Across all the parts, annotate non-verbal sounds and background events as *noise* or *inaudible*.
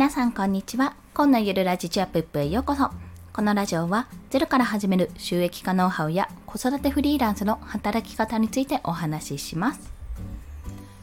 皆さんこんにちは。今のゆるラジチアップップへようこそ。このラジオはゼロから始める収益化ノウハウや子育てフリーランスの働き方についてお話しします。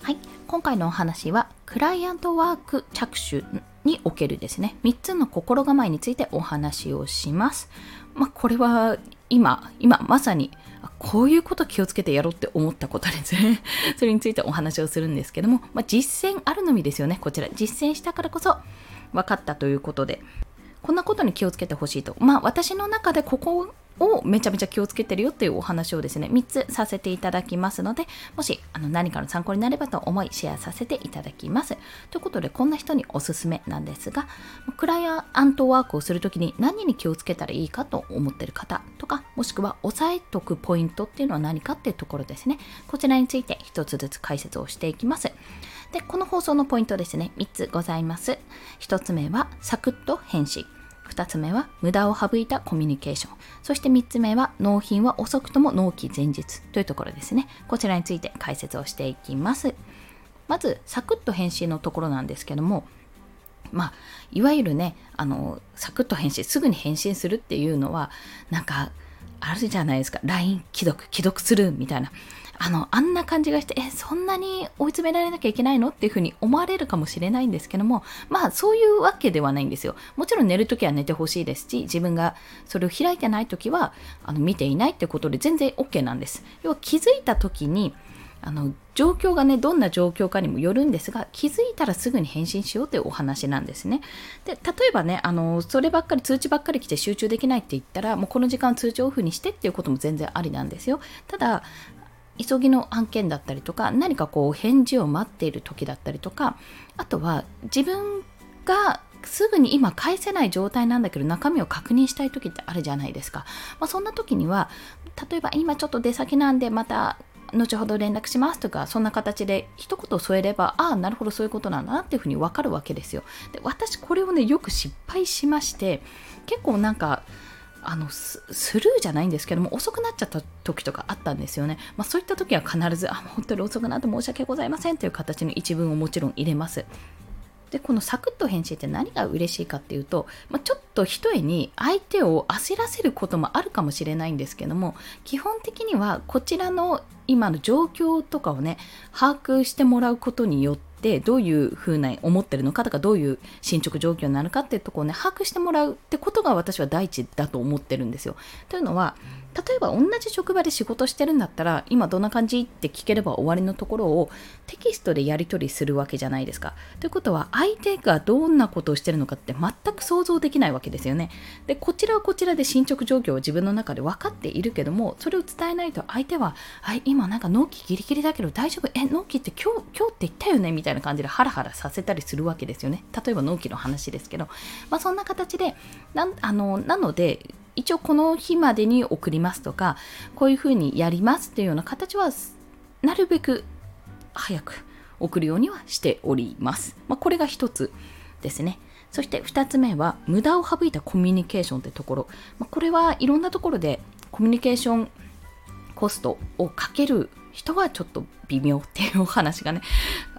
はい、今回のお話はクライアントワーク着手におけるですね、3つの心構えについてお話をします。まあ、これは今、今まさにこういうこと気をつけてやろうって思ったことですね。*laughs* それについてお話をするんですけども、まあ、実践あるのみですよね。こちら。実践したからこそ分かったということで、こんなことに気をつけてほしいと。まあ私の中でここをめちゃめちゃ気をつけてるよっていうお話をですね、3つさせていただきますので、もしあの何かの参考になればと思いシェアさせていただきます。ということで、こんな人におすすめなんですが、クライアントワークをするときに何に気をつけたらいいかと思ってる方とか、もしくは押さえとくポイントっていうのは何かっていうところですね。こちらについて1つずつ解説をしていきます。で、この放送のポイントですね、3つございます。1つ目は、サクッと返信。2つ目は無駄を省いたコミュニケーション。そして3つ目は納品は遅くとも納期前日というところですね。こちらについて解説をしていきます。まず、サクッと返信のところなんですけども、まあ、いわゆるね、あの、サクッと返信、すぐに返信するっていうのは、なんか、あるじゃないですか。LINE 既読、既読するみたいな。あの、あんな感じがして、え、そんなに追い詰められなきゃいけないの？っていうふうに思われるかもしれないんですけども、まあそういうわけではないんですよ。もちろん寝るときは寝てほしいですし、自分がそれを開いてないときは、あの見ていないってことで全然 OK なんです。要は気づいたときに、あの状況がねどんな状況かにもよるんですが気づいたらすぐに返信しようというお話なんですねで例えばねあのそればっかり通知ばっかり来て集中できないって言ったらもうこの時間通知オフにしてっていうことも全然ありなんですよただ急ぎの案件だったりとか何かこう返事を待っている時だったりとかあとは自分がすぐに今返せない状態なんだけど中身を確認したい時ってあるじゃないですか、まあ、そんな時には例えば今ちょっと出先なんでまた後ほど連絡しますとかそんな形で一言添えればああなるほどそういうことなんだなっていうふうに分かるわけですよ。で私これをねよく失敗しまして結構なんかあのスルーじゃないんですけども遅くなっちゃった時とかあったんですよね、まあ、そういった時は必ずあ本当に遅くなって申し訳ございませんという形の一文をもちろん入れます。でこのサクッと返信って何が嬉しいかっていうと、まあ、ちょっと一重に相手を焦らせることもあるかもしれないんですけども基本的にはこちらの今の状況とかをね把握してもらうことによってでどういうふうな思ってるのかとかどういう進捗状況になるかっていうところをね把握してもらうってことが私は第一だと思ってるんですよ。というのは例えば同じ職場で仕事してるんだったら今どんな感じって聞ければ終わりのところをテキストでやり取りするわけじゃないですか。ということは相手がどんなことをしてるのかって全く想像できないわけですよね。でこちらはこちらで進捗状況を自分の中で分かっているけどもそれを伝えないと相手は「はい今なんか納期ギリギリだけど大丈夫？え納期って今日今日って言ったよね」みたいなたいな感じでハラハラさせたりするわけですよね。例えば納期の話ですけど、まあ、そんな形でなあのなので一応この日までに送りますとかこういうふうにやりますっていうような形はなるべく早く送るようにはしております。まあ、これが一つですね。そして2つ目は無駄を省いたコミュニケーションってところ。まあ、これはいろんなところでコミュニケーションコストをかける人はちょっと微妙っていうお話がね、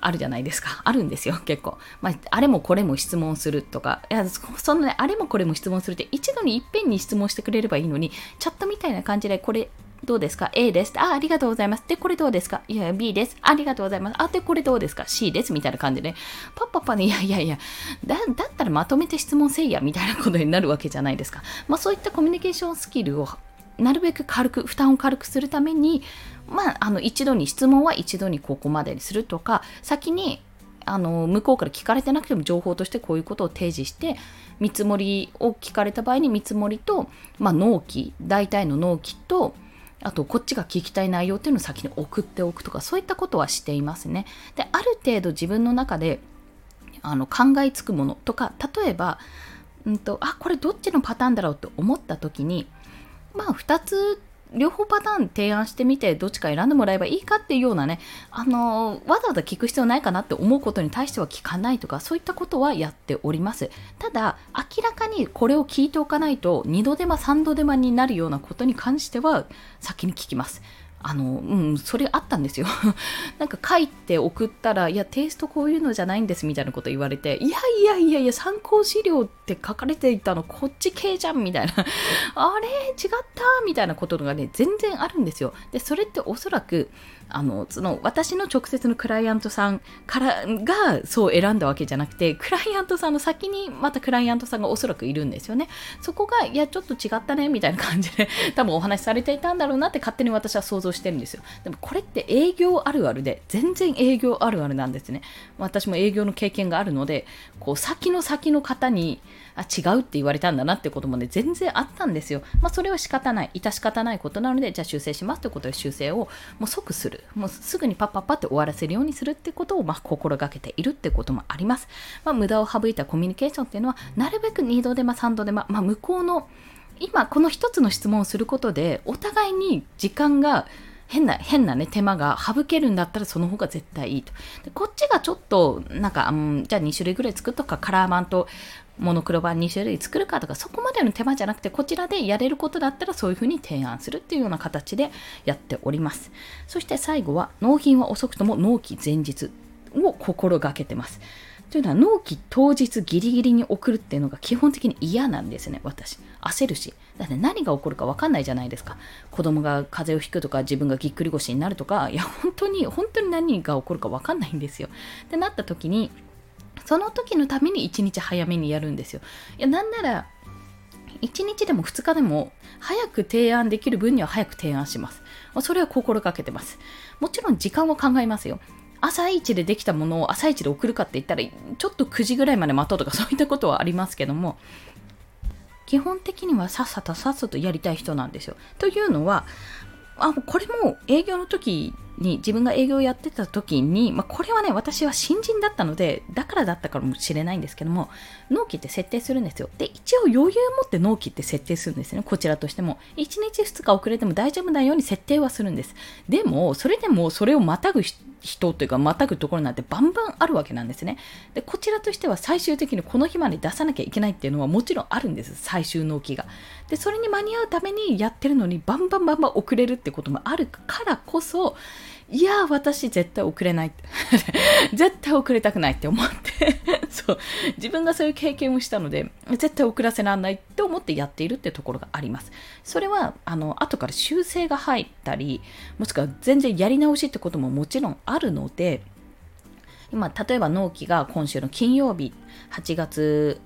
あるじゃないですか。あるんですよ、結構。まあ、あれもこれも質問するとか、いや、そんなね、あれもこれも質問するって一度にいっぺんに質問してくれればいいのに、チャットみたいな感じで、これどうですか ?A です。あ、ありがとうございます。で、これどうですか？いや、B です。ありがとうございます。あ、で、これどうですか ?C です。みたいな感じで、ねパッパッパね、いやいやいや、だだったらまとめて質問せいや、みたいなことになるわけじゃないですか。まあ、そういったコミュニケーションスキルをなるべく軽く負担を軽くするために、まあ、あの一度に質問は一度にここまでにするとか先にあの向こうから聞かれてなくても情報としてこういうことを提示して見積もりを聞かれた場合に見積もりと、まあ、納期大体の納期とあとこっちが聞きたい内容っていうのを先に送っておくとかそういったことはしていますね。である程度自分の中であの考えつくものとか例えば、うんと、あこれどっちのパターンだろうと思った時にまあ2つ両方パターン提案してみてどっちか選んでもらえばいいかっていうようなねあのわざわざ聞く必要ないかなって思うことに対しては聞かないとかそういったことはやっておりますただ明らかにこれを聞いておかないと2度手間3度手間になるようなことに関しては先に聞きますあの、うん、それあったんですよ。*laughs* なんか書いて送ったら、いや、テイストこういうのじゃないんですみたいなこと言われて、いやいやいやいや、参考資料って書かれていたのこっち系じゃんみたいな、*laughs* あれ？違った？みたいなことがね、全然あるんですよ。で、それっておそらく、あのその私の直接のクライアントさんからがそう選んだわけじゃなくてクライアントさんの先にまたクライアントさんがおそらくいるんですよね。そこがいやちょっと違ったねみたいな感じで *laughs* 多分お話しされていたんだろうなって勝手に私は想像してるんですよ。でもこれって営業あるあるで全然営業あるあるなんですね。私も営業の経験があるのでこう先の先の方にあ違うって言われたんだなってこともね全然あったんですよまあそれは仕方ない致し方ないことなのでじゃあ修正しますってことで修正をもう即するもうすぐにパッパッパって終わらせるようにするってことを、まあ、心がけているってこともあります。まあ、無駄を省いたコミュニケーションっていうのは、なるべく2度手間3度手間、まあ、向こうの今この1つの質問をすることでお互いに時間が変な、変なね、手間が省けるんだったらその方が絶対いいと。でこっちがちょっと、なんか、うん、じゃあ2種類ぐらい作っとくか、カラーマンとモノクロ版2種類作るかとか、そこまでの手間じゃなくて、こちらでやれることだったらそういうふうに提案するっていうような形でやっております。そして最後は、納品は遅くとも納期前日を心がけてます。というのは納期当日ギリギリに送るっていうのが基本的に嫌なんですね、私。焦るし。だって何が起こるか分かんないじゃないですか。子供が風邪をひくとか自分がぎっくり腰になるとか、いや、本当に、本当に何が起こるか分かんないんですよ。ってなった時に、その時のために1日早めにやるんですよ。いや、なんなら、1日でも2日でも早く提案できる分には早く提案します。それは心がけてます。もちろん時間を考えますよ。朝一でできたものを朝一で送るかって言ったら、ちょっと9時ぐらいまで待とうとかそういったことはありますけども、基本的にはさっさとさっさとやりたい人なんですよ。というのは、あこれも営業の時に自分が営業をやってた時に、まあ、これはね私は新人だったのでだからだったかもしれないんですけども納期って設定するんですよ。で一応余裕を持って納期って設定するんですね。こちらとしても。1日2日遅れても大丈夫なように設定はするんです。でもそれでもそれをまたぐ人というかまたぐところなんてバンバンあるわけなんですね。でこちらとしては最終的にこの日まで出さなきゃいけないっていうのはもちろんあるんです。最終納期が。でそれに間に合うためにやってるのにバンバンバンバン遅れるってこともあるからこそいや私絶対遅れない *laughs* 絶対遅れたくないって思って *laughs* そう自分がそういう経験をしたので絶対遅らせられないって思ってやっているってところがありますそれはあの後から修正が入ったりもしくは全然やり直しってことももちろんあるので今例えば納期が今週の金曜日8月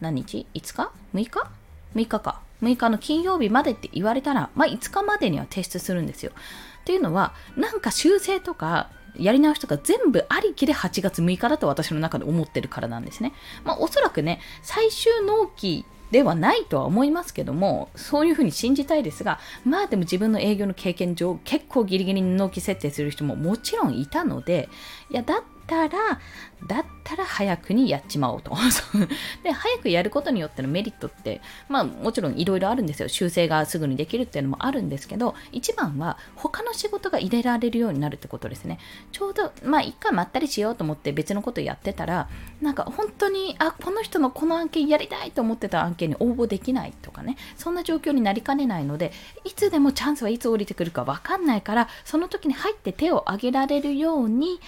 何日 ?5 日 ?6 日 ?6 日か6日の金曜日までって言われたら、まあ、5日までには提出するんですよ。っていうのは、なんか修正とか、やり直しとか全部ありきで8月6日だと私の中で思ってるからなんですね。まあ、おそらくね、最終納期ではないとは思いますけども、そういうふうに信じたいですが、まあでも自分の営業の経験上、結構ギリギリに納期設定する人ももちろんいたので、いや、だったら、だったら早くにやっちまおうと。*laughs* で、早くやることによってのメリットって、まあもちろんいろいろあるんですよ。修正がすぐにできるっていうのもあるんですけど、一番は他の仕事が入れられるようになるってことですね。ちょうど、まあ一回まったりしようと思って別のことやってたら、なんか本当に、あ、この人のこの案件やりたいと思ってた案件に応募できないとかね、そんな状況になりかねないので、いつでもチャンスはいつ降りてくるかわかんないから、その時に入って手を挙げられるように、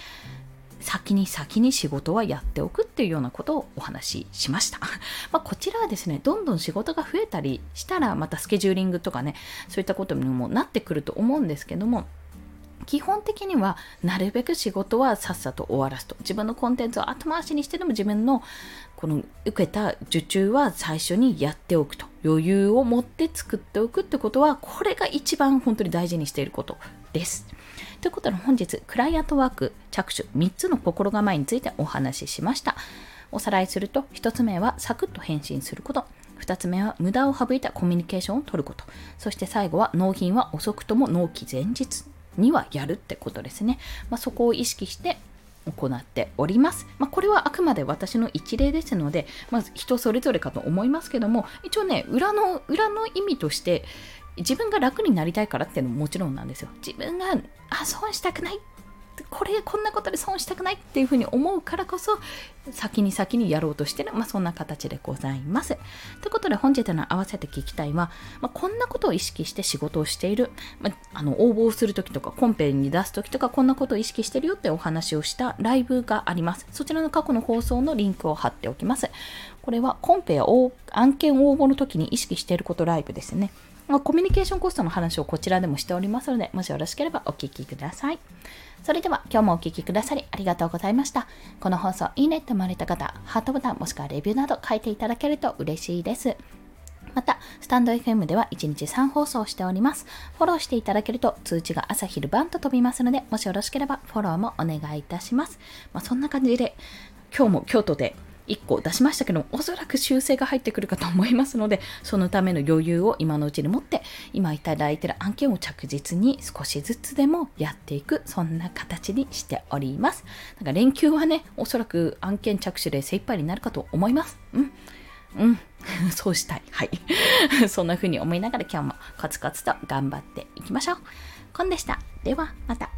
先に先に仕事はやっておくっていうようなことをお話ししました。*laughs* まあ、こちらはですね、どんどん仕事が増えたりしたら、またスケジューリングとかね、そういったことにもなってくると思うんですけども、基本的にはなるべく仕事はさっさと終わらすと。自分のコンテンツを後回しにしてでも自分のこの受けた受注は最初にやっておくと。余裕を持って作っておくってことはこれが一番本当に大事にしていること。です。ということで本日クライアントワーク着手3つの心構えについてお話ししました。おさらいすると1つ目はサクッと返信すること2つ目は無駄を省いたコミュニケーションを取ることそして最後は納品は遅くとも納期前日にはやるってことですね、まあ、そこを意識して行っております。まあ、これはあくまで私の一例ですので、まず人それぞれかと思いますけども、一応ね、裏の、裏の意味として自分が楽になりたいからっていうのももちろんなんですよ。自分が、あ、損したくないこれこんなことで損したくないっていうふうに思うからこそ先に先にやろうとしてる、まあ、そんな形でございます。ということで本日の合わせて聞きたいは、まあ、こんなことを意識して仕事をしている、まあ、あの応募するときとかコンペに出すときとかこんなことを意識してるよってお話をしたライブがあります。そちらの過去の放送のリンクを貼っておきます。これはコンペや案件応募の時に意識していることライブですね。まあ、コミュニケーションコストの話をこちらでもしておりますので、もしよろしければお聞きください。それでは今日もお聴きくださりありがとうございました。この放送いいねって思われた方、ハートボタンもしくはレビューなど書いていただけると嬉しいです。また、スタンド FM では1日3放送しております。フォローしていただけると通知が朝昼晩と飛びますので、もしよろしければフォローもお願いいたします。まあ、そんな感じで、今日も京都で1個出しましたけどもおそらく修正が入ってくるかと思いますのでそのための余裕を今のうちに持って今いただいている案件を着実に少しずつでもやっていくそんな形にしております。なんか連休はねおそらく案件着手で精一杯になるかと思います。うん。うん。*laughs* そうしたい。はい。*laughs* そんな風に思いながら今日もコツコツと頑張っていきましょう。コンでした。ではまた。